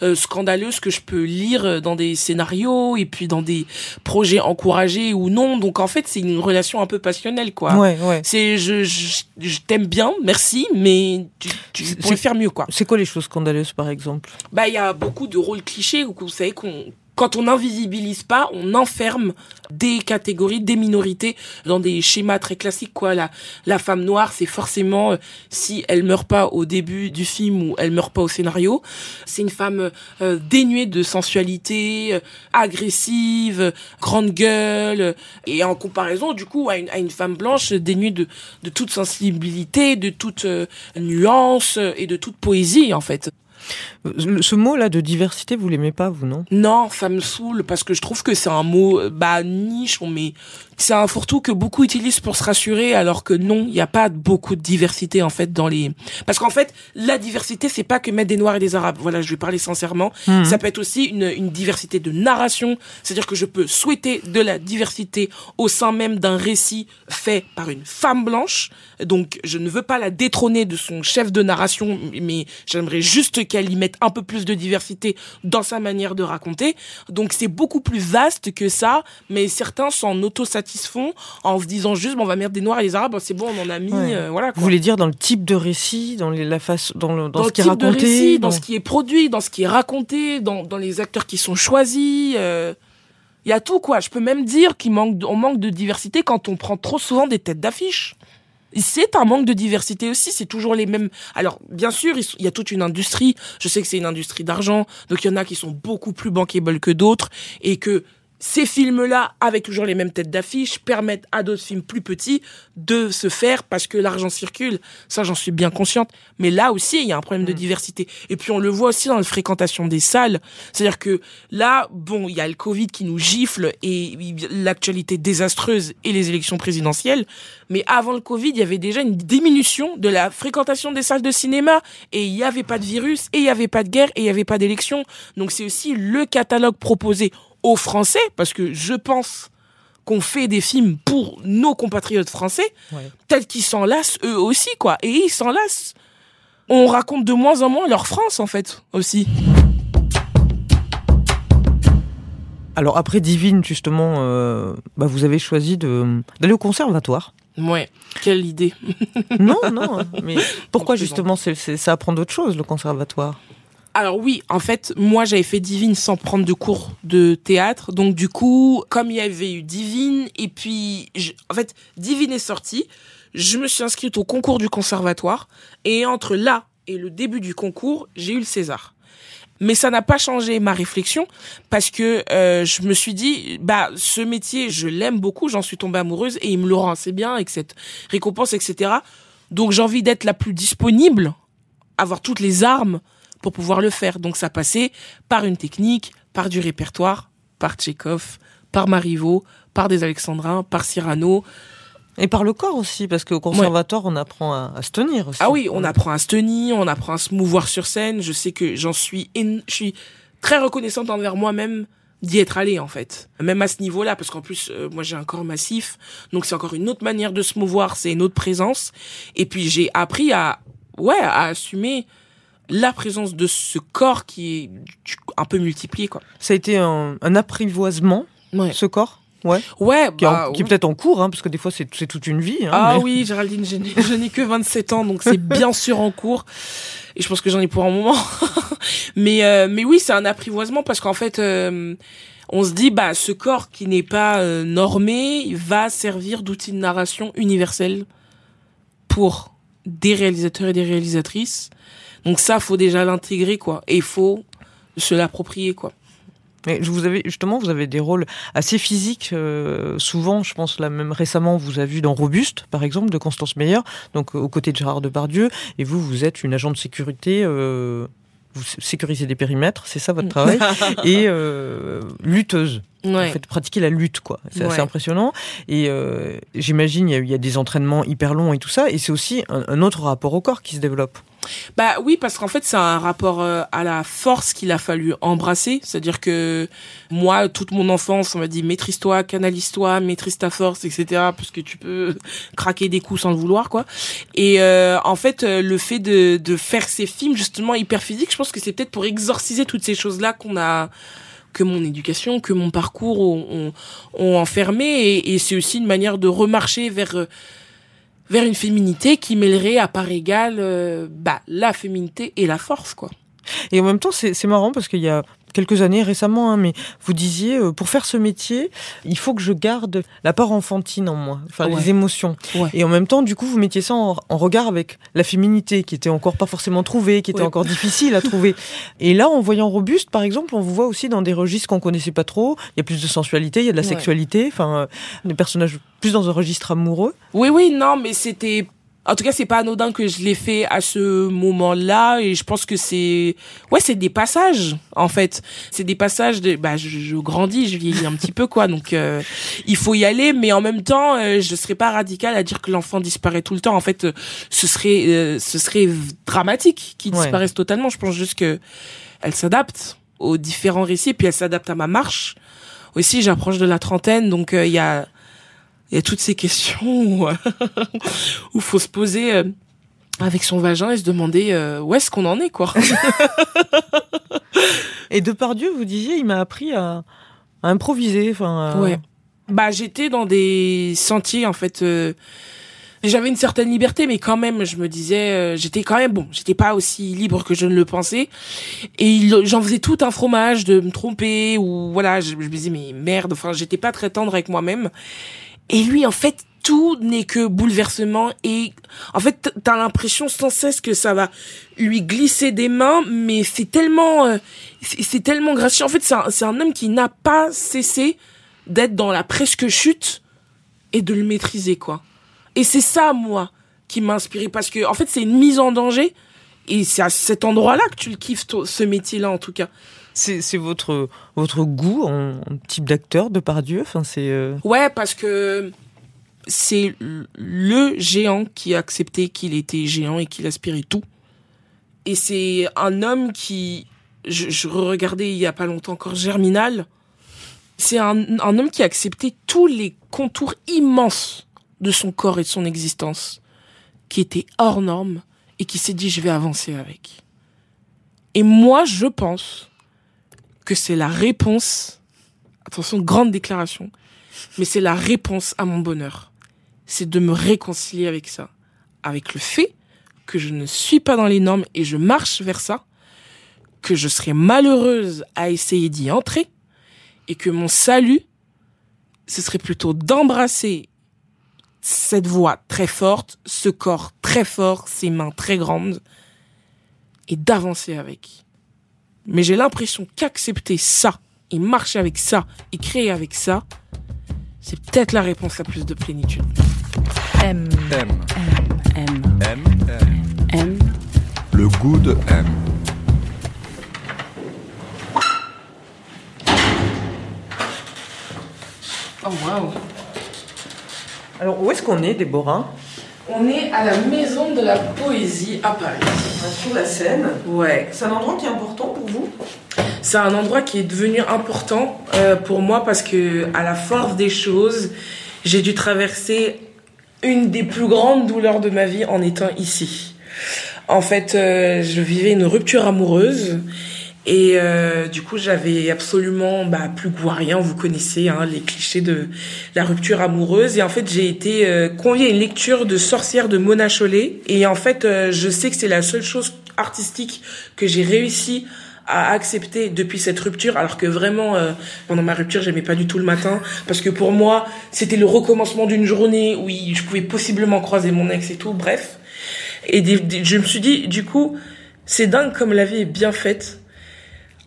euh, scandaleuses que je peux lire dans des scénarios et puis dans des projets encouragés ou non. Donc en fait, c'est une relation un peu passionnelle, quoi. Ouais, ouais. C'est je, je, je t'aime bien, merci, mais tu, tu pourrais faire mieux, quoi. C'est quoi les choses scandaleuses, par exemple? Bah, il y a beaucoup de rôles clichés vous savez qu'on quand on n'invisibilise pas, on enferme des catégories, des minorités dans des schémas très classiques quoi. La la femme noire, c'est forcément euh, si elle meurt pas au début du film ou elle meurt pas au scénario, c'est une femme euh, dénuée de sensualité, euh, agressive, grande gueule euh, et en comparaison du coup à une, à une femme blanche dénuée de de toute sensibilité, de toute euh, nuance et de toute poésie en fait. Euh, Ce mot-là de diversité, vous l'aimez pas, vous, non? Non, ça me saoule parce que je trouve que c'est un mot euh, bah niche, mais c'est un fourre-tout que beaucoup utilisent pour se rassurer, alors que non, il n'y a pas beaucoup de diversité en fait dans les. Parce qu'en fait, la diversité, c'est pas que mettre des noirs et des arabes. Voilà, je vais parler sincèrement. Mhm. Ça peut être aussi une, une diversité de narration, c'est-à-dire que je peux souhaiter de la diversité au sein même d'un récit fait par une femme blanche. Donc, je ne veux pas la détrôner de son chef de narration, mais j'aimerais juste qu'elle y mette un peu plus de diversité dans sa manière de raconter. Donc, c'est beaucoup plus vaste que ça, mais certains s'en autosatisfont en se disant juste, bon, on va mettre des noirs et des arabes, c'est bon, on en a mis, Ouais. euh, voilà. Vous Quoi. voulez dire dans le type de récit, dans les- la face, dans le, dans dans ce le qui est raconté, récit, dans dans- ce qui est produit, dans ce qui est raconté, dans, dans les acteurs qui sont choisis. euh, Il y a tout, quoi. Je peux même dire qu'on manque, de- on manque de diversité quand on prend trop souvent des têtes d'affiche. C'est un manque de diversité aussi, c'est toujours les mêmes. Alors, bien sûr, il y a toute une industrie. Je sais que c'est une industrie d'argent, donc il y en a qui sont beaucoup plus bankable que d'autres, et que ces films-là, avec toujours les mêmes têtes d'affiche, permettent à d'autres films plus petits de se faire parce que l'argent circule. Ça, j'en suis bien consciente. Mais là aussi, il y a un problème de diversité. Et puis, on le voit aussi dans la fréquentation des salles. C'est-à-dire que là, bon, il y a le Covid qui nous gifle et l'actualité désastreuse et les élections présidentielles. Mais avant le Covid, il y avait déjà une diminution de la fréquentation des salles de cinéma. Et il n'y avait pas de virus, et il n'y avait pas de guerre, et il n'y avait pas d'élection. Donc, c'est aussi le catalogue proposé aux Français, parce que je pense qu'on fait des films pour nos compatriotes français, Ouais. peut-être qu'ils s'en lassent eux aussi, quoi. Et ils s'en lassent. On raconte de moins en moins leur France, en fait, aussi. Alors après Divine, justement, euh, bah, vous avez choisi d'aller au conservatoire. Ouais, quelle idée. non, non. Mais pourquoi justement c'est- ça apprend d'autres choses le conservatoire Alors oui, en fait, moi j'avais fait Divine sans prendre de cours de théâtre. Donc du coup, comme il y avait eu Divine, et puis je- en fait, Divine est sorti, je me suis inscrite au concours du conservatoire. Et entre là et le début du concours, j'ai eu le César. Mais ça n'a pas changé ma réflexion parce que euh, je me suis dit, bah ce métier, je l'aime beaucoup, j'en suis tombée amoureuse et il me le rend assez bien avec cette récompense, etc. Donc j'ai envie d'être la plus disponible, avoir toutes les armes pour pouvoir le faire. Donc ça passait par une technique, par du répertoire, par Tchekhov, par Marivaux, par des Alexandrins, par Cyrano. Et par le corps aussi, parce qu'au conservatoire, on apprend à, à, se tenir aussi. Ah oui, on apprend à se tenir, on apprend à se mouvoir sur scène. Je sais que j'en suis, je suis très reconnaissante envers moi-même d'y être allée en fait. Même à ce niveau-là, parce qu'en plus, euh, moi j'ai un corps massif, donc c'est encore une autre manière de se mouvoir, c'est une autre présence. Et puis j'ai appris à, ouais, à assumer la présence de ce corps qui est un peu multiplié quoi. Ça a été un, un apprivoisement, Ouais. ce corps? Ouais. Ouais, Qui bah, qui est peut-être en cours, hein, parce que des fois c'est toute une vie. hein, Ah mais- oui, Géraldine, je n'ai que 27 ans, donc c'est bien sûr en cours. Et je pense que j'en ai pour un moment. mais, euh, mais oui, c'est un apprivoisement parce qu'en fait, euh, on se dit, bah, ce corps qui n'est pas euh, normé va servir d'outil de narration universel pour des réalisateurs et des réalisatrices. Donc ça, faut déjà l'intégrer, quoi. Et il faut se l'approprier, quoi. Mais vous avez justement, vous avez des rôles assez physiques. euh, souvent, je pense là même récemment, on vous a vu dans Robuste, par exemple, de Constance Meyer, donc euh, aux côtés de Gérard Depardieu, et vous, vous êtes une agent de sécurité. euh, vous sé- sécurisez des périmètres, c'est ça votre travail, et euh, lutteuse. Ouais. Vous faites pratiquer la lutte, quoi. C'est assez impressionnant. Et j'imagine il y, a- il y a des entraînements hyper longs et tout ça, et c'est aussi un, un autre rapport au corps qui se développe. Bah oui, parce qu'en fait, c'est un rapport euh, à la force qu'il a fallu embrasser. C'est-à-dire que moi, toute mon enfance, on m'a dit maîtrise-toi, canalise-toi, maîtrise ta force, etc. Parce que tu peux craquer des coups sans le vouloir, quoi. Et euh, en fait, euh, le fait de, de faire ces films justement hyper physiques, je pense que c'est peut-être pour exorciser toutes ces choses-là qu'on a que mon éducation, que mon parcours ont, ont, enfermé. Et, et c'est aussi une manière de remarcher vers euh, vers une féminité qui mêlerait à part égale euh, bah, la féminité et la force, quoi. Et en même temps, c'est marrant parce qu'il y a quelques années, récemment, hein, mais vous disiez, euh, pour faire ce métier, il faut que je garde la part enfantine en moi, enfin Ouais. les émotions. Ouais. Et en même temps, du coup, vous mettiez ça en, en regard avec la féminité, qui était encore pas forcément trouvée, qui était Ouais. encore difficile à trouver. Et là, en voyant Robuste, par exemple, on vous voit aussi dans des registres qu'on connaissait pas trop. Il y a plus de sensualité, il y a de la sexualité, enfin, euh, des personnages plus dans un registre amoureux. Oui, oui, non, mais c'était... En tout cas, c'est pas anodin que je l'ai fait à ce moment-là, et je pense que c'est... Ouais, c'est des passages, en fait. C'est des passages de... Bah, je, je grandis, je vieillis un petit peu, quoi, donc euh, il faut y aller, mais en même temps, euh, je serais pas radicale à dire que l'enfant disparaît tout le temps. En fait, euh, ce serait, euh, ce serait dramatique qu'il Ouais. disparaisse totalement. Je pense juste que elle s'adapte aux différents récits, puis elle s'adapte à ma marche. Aussi, j'approche de la trentaine, donc euh, il y a il y a toutes ces questions où euh, où faut se poser euh, avec son vagin et se demander euh, où est-ce qu'on en est quoi. Et Depardieu, vous disiez, il m'a appris à, à improviser, enfin. Ouais. Bah j'étais dans des sentiers en fait. euh, j'avais une certaine liberté, mais quand même, je me disais, euh, j'étais quand même bon, j'étais pas aussi libre que je ne le pensais, et il- j'en faisais tout un fromage de me tromper ou voilà, je, je me disais mais merde, enfin j'étais pas très tendre avec moi-même. Et lui, en fait, tout n'est que bouleversement et en fait, t'as l'impression sans cesse que ça va lui glisser des mains, mais c'est tellement, euh, c'est tellement gracieux. En fait, c'est un, un homme qui n'a pas cessé d'être dans la presque chute et de le maîtriser, quoi. Et c'est ça, moi, qui m'a inspiré parce que, en fait, c'est une mise en danger et c'est à cet endroit-là que tu le kiffes, ce métier-là, en tout cas. C'est votre, votre goût en, type d'acteur, Depardieu enfin, c'est. euh, Ouais, parce que c'est le géant qui a accepté qu'il était géant et qu'il aspirait tout. Et c'est un homme qui, je, je regardais il y a pas longtemps encore Germinal. C'est un, un homme qui a accepté tous les contours immenses de son corps et de son existence, qui étaient hors normes et qui s'est dit je vais avancer avec. Et moi, je pense que c'est la réponse. Attention, grande déclaration mais c'est la réponse à mon bonheur. C'est de me réconcilier avec ça, avec le fait que je ne suis pas dans les normes et je marche vers ça, que je serais malheureuse à essayer d'y entrer et que mon salut, ce serait plutôt d'embrasser cette voix très forte, ce corps très fort, ces mains très grandes et d'avancer avec. Mais j'ai l'impression qu'accepter ça, et marcher avec ça, et créer avec ça, c'est peut-être la réponse à plus de plénitude. M, M. M, M, M. M. M. Le goût de M. Oh waouh Alors, où est-ce qu'on est, Déborah? On est à la Maison de la Poésie à Paris. Sur la Seine. Ouais, C'est un endroit qui est important pour vous? C'est un endroit qui est devenu important euh, pour moi parce que à la force des choses, j'ai dû traverser une des plus grandes douleurs de ma vie en étant ici. En fait, euh, je vivais une rupture amoureuse et euh, du coup, j'avais absolument bah, plus goût à rien. Vous connaissez hein, les clichés de la rupture amoureuse. Et en fait, j'ai été euh, conviée à une lecture de Sorcière de Mona Chollet. Et en fait, euh, je sais que c'est la seule chose artistique que j'ai réussi à accepter depuis cette rupture alors que vraiment euh, pendant ma rupture j'aimais pas du tout le matin parce que pour moi c'était le recommencement d'une journée où je pouvais possiblement croiser mon ex et tout bref et des- des- je me suis dit du coup c'est dingue comme la vie est bien faite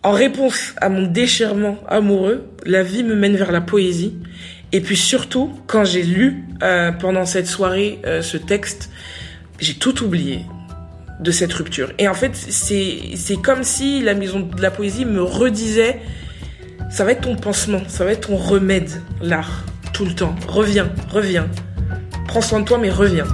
en réponse à mon déchirement amoureux la vie me mène vers la poésie et puis surtout quand j'ai lu euh, pendant cette soirée euh, ce texte j'ai tout oublié de cette rupture. Et en fait, c'est comme si la maison de la poésie me redisait ça va être ton pansement, ça va être ton remède, l'art, tout le temps. Reviens, reviens. Prends soin de toi, mais reviens.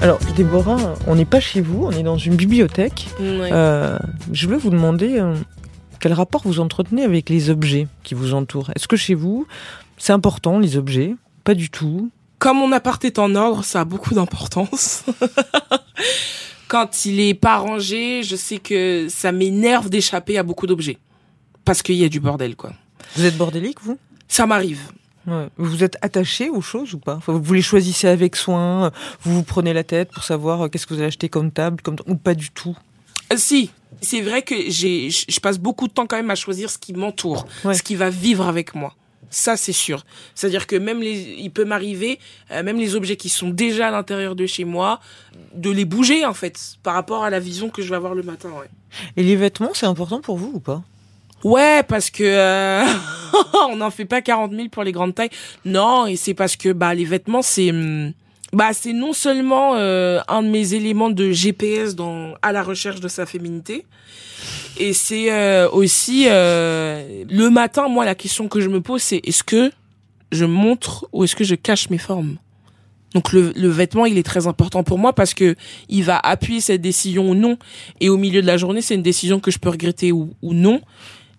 Alors, Déborah, on n'est pas chez vous, on est dans une bibliothèque. Euh, je voulais vous demander euh, quel rapport vous entretenez avec les objets qui vous entourent? Est-ce que chez vous, c'est important les objets? Pas du tout. Comme mon appart est en ordre, ça a beaucoup d'importance. Quand il est pas rangé, je sais que ça m'énerve d'échapper à beaucoup d'objets. Parce qu'il y a du bordel, quoi. Vous êtes bordélique, vous? Ça m'arrive. Ouais. Vous êtes attaché aux choses ou pas? Enfin, Vous les choisissez avec soin, vous vous prenez la tête pour savoir euh, qu'est-ce que vous allez acheter comme table, comme ou pas du tout? Euh, Si, c'est vrai que j'ai, je je passe beaucoup de temps quand même à choisir ce qui m'entoure, Ouais. ce qui va vivre avec moi. Ça, c'est sûr. C'est-à-dire que même les, il peut m'arriver, euh, même les objets qui sont déjà à l'intérieur de chez moi, de les bouger en fait, par rapport à la vision que je vais avoir le matin. Ouais. Et les vêtements, c'est important pour vous ou pas? Ouais, parce que euh, on n'en fait pas 40 000 pour les grandes tailles. Non, et c'est parce que bah les vêtements c'est hum, bah c'est non seulement euh, un de mes éléments de GPS dans à la recherche de sa féminité, et c'est euh, aussi euh, le matin. Moi, la question que je me pose c'est est-ce que je montre ou est-ce que je cache mes formes? Donc le, le vêtement, il est très important pour moi parce que il va appuyer cette décision ou non. Et au milieu de la journée, c'est une décision que je peux regretter ou, ou non.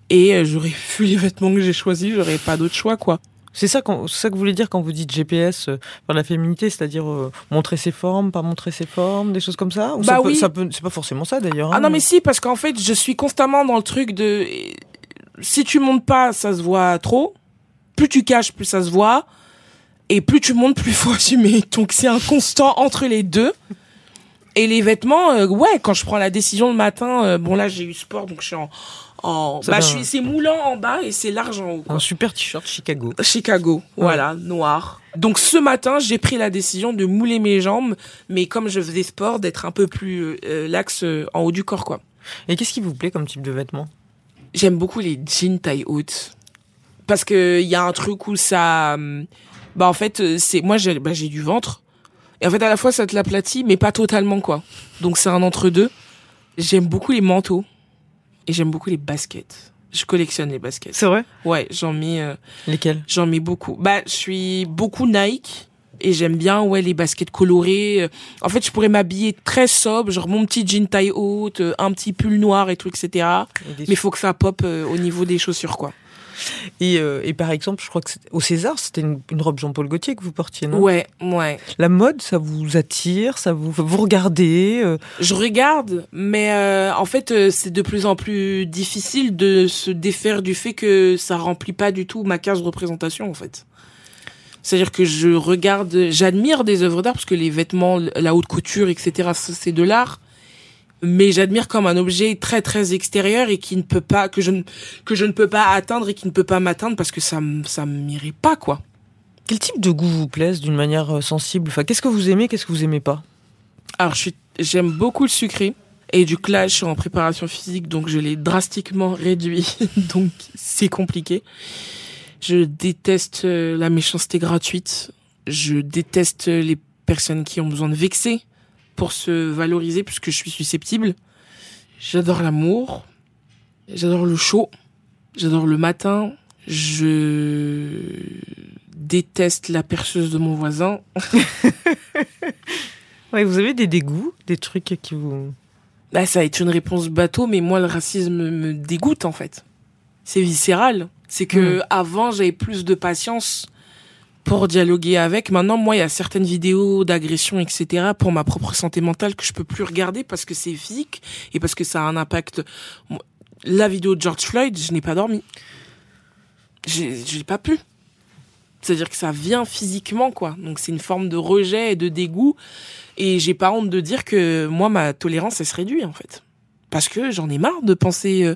Et euh, j'aurais vu les vêtements que j'ai choisis, j'aurais pas d'autre choix, quoi. C'est ça, quand- ça que vous voulez dire quand vous dites GPS euh, vers la féminité, c'est-à-dire euh, montrer ses formes, pas montrer ses formes, des choses comme ça? Ou ça Bah peut- oui. ça peut- c'est pas forcément ça d'ailleurs. Ah hein, non, mais si, parce qu'en fait, je suis constamment dans le truc de si tu montes pas, ça se voit trop. Plus tu caches, plus ça se voit. Et plus tu montes, plus faut assumer. Donc c'est un constant entre les deux. Et les vêtements, euh, ouais, quand je prends la décision le matin, euh, bon là j'ai eu sport, donc je suis en, en bah va. je suis, c'est moulant en bas et c'est large en haut. quoi. Un super t-shirt Chicago. Chicago, voilà, noir. Donc ce matin, j'ai pris la décision de mouler mes jambes, mais comme je faisais sport, d'être un peu plus euh, lax euh, en haut du corps, quoi. Et qu'est-ce qui vous plaît comme type de vêtements? J'aime beaucoup les jeans taille haute. Parce que il y a un truc où ça... hum, Bah en fait, euh, c'est moi j'ai bah, du ventre. Et en fait, à la fois, ça te l'aplatit, mais pas totalement, quoi. Donc c'est un entre-deux. J'aime beaucoup les manteaux. Et j'aime beaucoup les baskets. Je collectionne les baskets. C'est vrai? Ouais, j'en mets... euh, Lesquels J'en mets beaucoup. Bah, je suis beaucoup Nike et j'aime bien ouais les baskets colorées. Euh, En fait, je pourrais m'habiller très sobre, genre mon petit jean taille haute, euh, un petit pull noir et tout, etc. et, Mais faut que ça pop euh, au niveau des chaussures, quoi. Et, euh, et par exemple, je crois que au César, c'était une, une robe Jean-Paul Gaultier que vous portiez, non? Ouais, ouais. La mode, ça vous attire, ça vous vous regardez euh, Je regarde, mais euh, en fait, c'est de plus en plus difficile de se défaire du fait que ça remplit pas du tout ma case représentation, en fait. C'est-à-dire que je regarde, j'admire des œuvres d'art parce que les vêtements, la haute couture, etc., c'est de l'art. Mais j'admire comme un objet très très extérieur et qui ne peut pas que je ne que je ne peux pas atteindre et qui ne peut pas m'atteindre parce que ça ça m'irait pas quoi. Quel type de goût vous plaise d'une manière euh, sensible? Enfin, qu'est-ce que vous aimez, qu'est-ce que vous aimez pas? Alors je suis j'aime beaucoup le sucré et du suis en préparation physique donc je l'ai drastiquement réduit donc c'est compliqué. Je déteste euh, la méchanceté gratuite. Je déteste les personnes qui ont besoin de vexer pour se valoriser puisque je suis susceptible. J'adore l'amour. J'adore le chaud. J'adore le matin. Je déteste la perceuse de mon voisin. Ouais, vous avez des dégoûts, des trucs qui vous. Bah, ça va être une réponse bateau, mais moi, le racisme me dégoûte, en fait. C'est viscéral. C'est que avant, j'avais plus de patience pour dialoguer avec. Maintenant, moi, il y a certaines vidéos d'agression, etc., pour ma propre santé mentale que je peux plus regarder parce que c'est physique et parce que ça a un impact. La vidéo de George Floyd, je n'ai pas dormi. J'ai pas pu. C'est-à-dire que ça vient physiquement, quoi. Donc c'est une forme de rejet et de dégoût. Et j'ai pas honte de dire que moi, ma tolérance, elle se réduit, en fait. Parce que j'en ai marre de penser euh,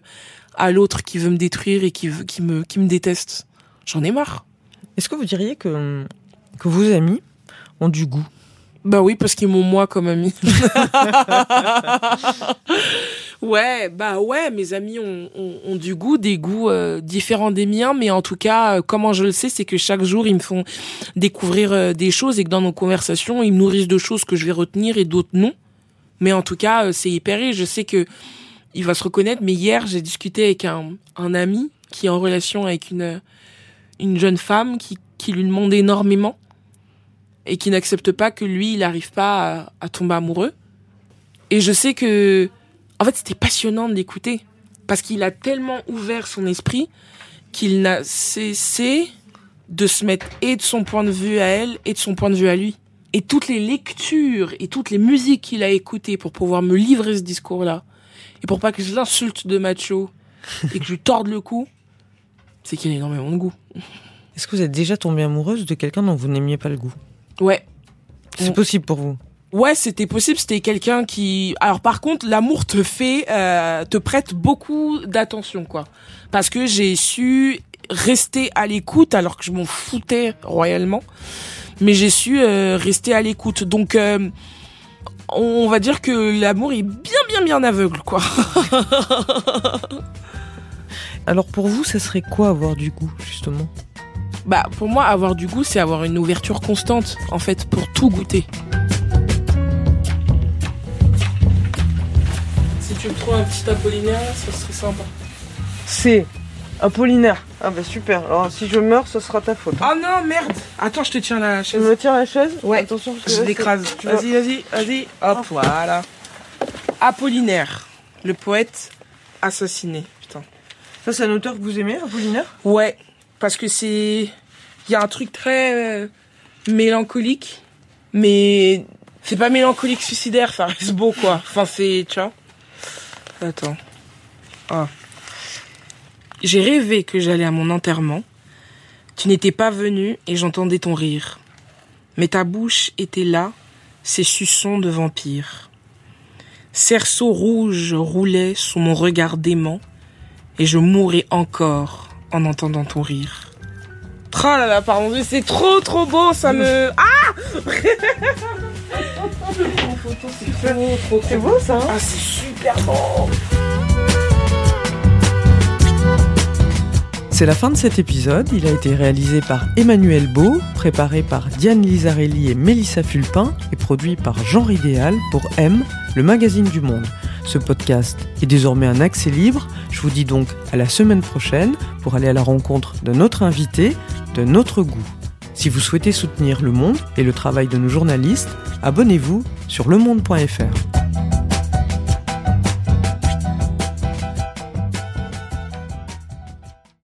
à l'autre qui veut me détruire et qui, me, qui me déteste. J'en ai marre. Est-ce que vous diriez que, que vos amis ont du goût? Bah oui, parce qu'ils m'ont moi comme ami. ouais, bah ouais, mes amis ont, ont, ont du goût, des goûts euh, différents des miens, mais en tout cas, euh, comment je le sais, c'est que chaque jour, ils me font découvrir euh, des choses et que dans nos conversations, ils me nourrissent de choses que je vais retenir et d'autres non. Mais en tout cas, c'est hyper riche. Je sais que il va se reconnaître, mais hier, j'ai discuté avec un, un ami qui est en relation avec une, une jeune femme qui, qui lui demande énormément et qui n'accepte pas que lui, il n'arrive pas à, à tomber amoureux. Et je sais que, en fait, c'était passionnant de l'écouter parce qu'il a tellement ouvert son esprit qu'il n'a cessé de se mettre et de son point de vue à elle et de son point de vue à lui. Et toutes les lectures et toutes les musiques qu'il a écoutées pour pouvoir me livrer ce discours-là, et pour pas que je l'insulte de macho et que je lui torde le cou, c'est qu'il a énormément de goût. Est-ce que vous êtes déjà tombée amoureuse de quelqu'un dont vous n'aimiez pas le goût? Ouais, C'est possible pour vous? Ouais, c'était possible. C'était quelqu'un qui. Alors par contre, l'amour te fait, euh, te prête beaucoup d'attention, quoi. Parce que j'ai su rester à l'écoute alors que je m'en foutais royalement, mais j'ai su euh, rester à l'écoute. Donc, euh, on va dire que l'amour est bien, bien, bien aveugle, quoi. Alors pour vous, ça serait quoi avoir du goût, justement? Bah, pour moi, avoir du goût, c'est avoir une ouverture constante, en fait, pour tout goûter. Si tu me trouves un petit Apollinaire, ça serait sympa. C'est Apollinaire. Ah bah super. Alors si je meurs, ce sera ta faute. Oh non, merde Attends, je te tiens la Tu chaise. me tiens la chaise? Ouais. Attention, parce que Je là, l'écrase. tu vois- Vas-y, vas-y, vas-y. Hop, voilà. Apollinaire, le poète assassiné. Ça, c'est un auteur que vous aimez, Apollinaire? Ouais, parce que c'est... Il y a un truc très euh, mélancolique, mais c'est pas mélancolique suicidaire, ça reste beau, quoi. Enfin, c'est... Tu vois Attends. Ah. J'ai rêvé que j'allais à mon enterrement. Tu n'étais pas venu et j'entendais ton rire. Mais ta bouche était là, ses suçons de vampire. Cerceau rouge roulait sous mon regard dément et je mourrais encore en entendant ton rire. Oh là là, pardon, mais c'est trop trop beau, ça me... Ah C'est trop trop C'est beau ça hein Ah, c'est super beau C'est la fin de cet épisode. Il a été réalisé par Emmanuel Beau, préparé par Diane Lizarelli et Mélissa Fulpin et produit par Jean Idéal pour M, le magazine du monde. Ce podcast est désormais un accès libre. Je vous dis donc à la semaine prochaine pour aller à la rencontre de notre invité, de notre goût. Si vous souhaitez soutenir Le Monde et le travail de nos journalistes, abonnez-vous sur lemonde.fr.